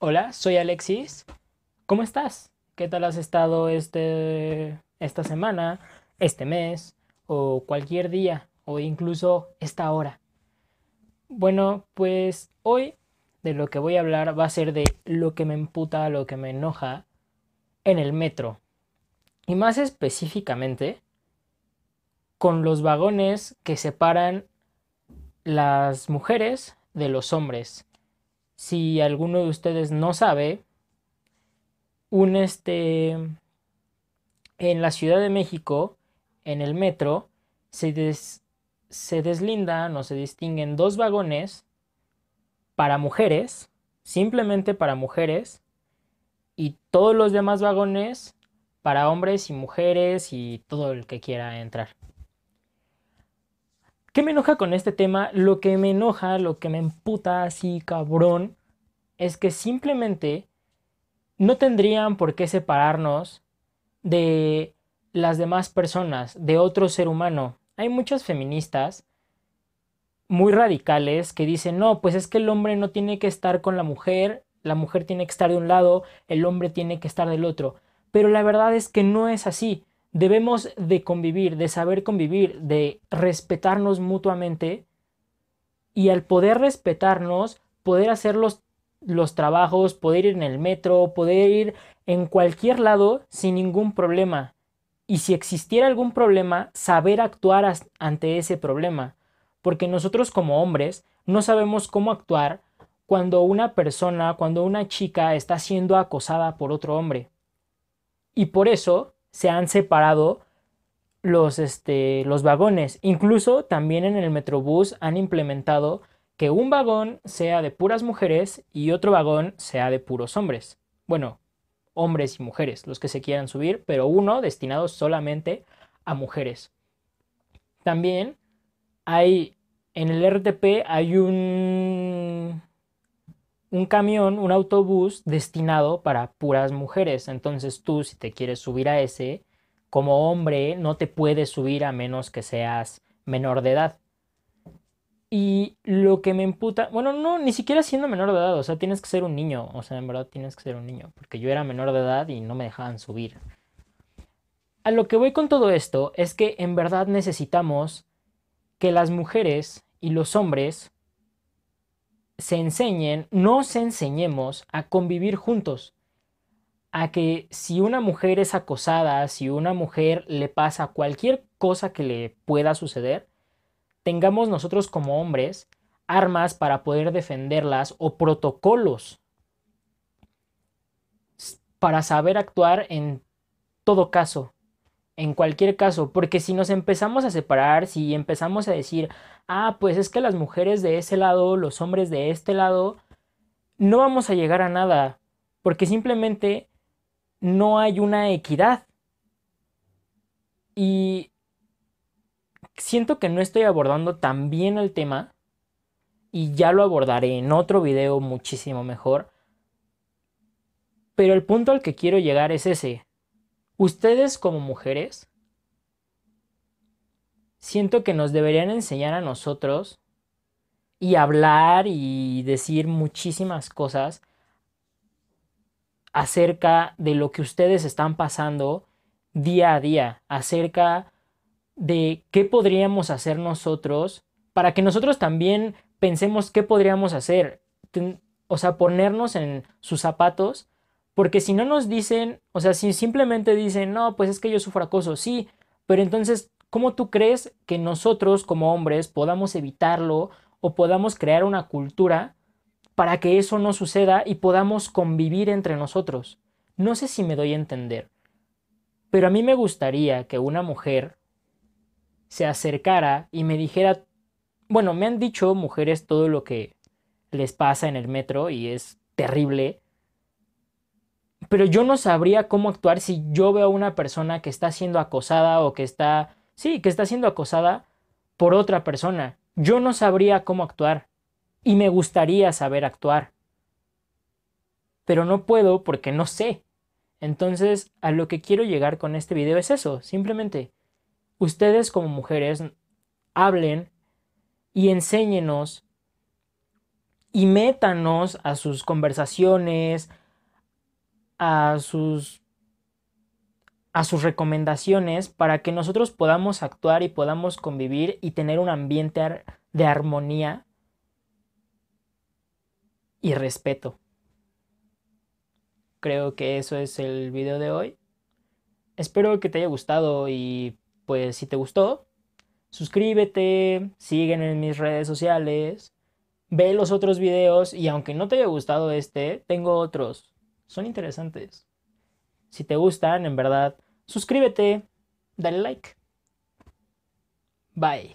Hola, soy Alexis. ¿Cómo estás? ¿Qué tal has estado este, esta semana, este mes o cualquier día o incluso esta hora? Bueno, pues hoy de lo que voy a hablar va a ser de lo que me emputa, lo que me enoja en el metro. Y más específicamente con los vagones que separan las mujeres de los hombres. Si alguno de ustedes no sabe, un este en la Ciudad de México, en el metro, se, se deslindan o se distinguen dos vagones para mujeres, simplemente para mujeres, y todos los demás vagones para hombres y mujeres y todo el que quiera entrar. ¿Qué me enoja con este tema? Lo que me enoja, lo que me emputa así cabrón, es que simplemente no tendrían por qué separarnos de las demás personas, de otro ser humano. Hay muchas feministas muy radicales que dicen, no, pues es que el hombre no tiene que estar con la mujer, la mujer tiene que estar de un lado, el hombre tiene que estar del otro. Pero la verdad es que no es así debemos de convivir, de saber convivir, de respetarnos mutuamente y al poder respetarnos, poder hacer los, los trabajos, poder ir en el metro, poder ir en cualquier lado sin ningún problema. Y si existiera algún problema, saber actuar ante ese problema. Porque nosotros como hombres no sabemos cómo actuar cuando una persona, cuando una chica está siendo acosada por otro hombre. Y por eso se han separado los, este, los vagones. Incluso también en el Metrobús han implementado que un vagón sea de puras mujeres y otro vagón sea de puros hombres. Bueno, hombres y mujeres, los que se quieran subir, pero uno destinado solamente a mujeres. También hay en el RTP hay un un camión, un autobús destinado para puras mujeres. Entonces tú, si te quieres subir a ese, como hombre, no te puedes subir a menos que seas menor de edad. Y lo que me emputa, bueno, no, ni siquiera siendo menor de edad, o sea, tienes que ser un niño, o sea, en verdad tienes que ser un niño, porque yo era menor de edad y no me dejaban subir. A lo que voy con todo esto es que en verdad necesitamos que las mujeres y los hombres se enseñen, nos enseñemos a convivir juntos. A que si una mujer es acosada, si una mujer le pasa cualquier cosa que le pueda suceder, tengamos nosotros como hombres armas para poder defenderlas o protocolos para saber actuar en todo caso en cualquier caso, porque si nos empezamos a separar, si empezamos a decir, ah, pues es que las mujeres de ese lado, los hombres de este lado, no vamos a llegar a nada, porque simplemente no hay una equidad. Y siento que no estoy abordando tan bien el tema, y ya lo abordaré en otro video muchísimo mejor, pero el punto al que quiero llegar es ese Ustedes como mujeres, siento que nos deberían enseñar a nosotros y hablar y decir muchísimas cosas acerca de lo que ustedes están pasando día a día, acerca de qué podríamos hacer nosotros para que nosotros también pensemos qué podríamos hacer, o sea, ponernos en sus zapatos porque si no nos dicen, o sea, si simplemente dicen, no, pues es que yo sufro acoso, sí, pero entonces, ¿cómo tú crees que nosotros como hombres podamos evitarlo o podamos crear una cultura para que eso no suceda y podamos convivir entre nosotros? No sé si me doy a entender, pero a mí me gustaría que una mujer se acercara y me dijera, bueno, me han dicho mujeres todo lo que les pasa en el metro y es terrible, pero yo no sabría cómo actuar si yo veo a una persona que está siendo acosada o que está, sí, que está siendo acosada por otra persona. Yo no sabría cómo actuar y me gustaría saber actuar. Pero no puedo porque no sé. Entonces, a lo que quiero llegar con este video es eso, simplemente. Ustedes como mujeres hablen y enséñenos y métanos a sus conversaciones, a sus a sus recomendaciones para que nosotros podamos actuar y podamos convivir y tener un ambiente de armonía y respeto. Creo que eso es el video de hoy. Espero que te haya gustado y pues si te gustó, suscríbete, sígueme en mis redes sociales, ve los otros videos y aunque no te haya gustado este, tengo otros. Son interesantes. Si te gustan, en verdad, suscríbete, dale like. Bye.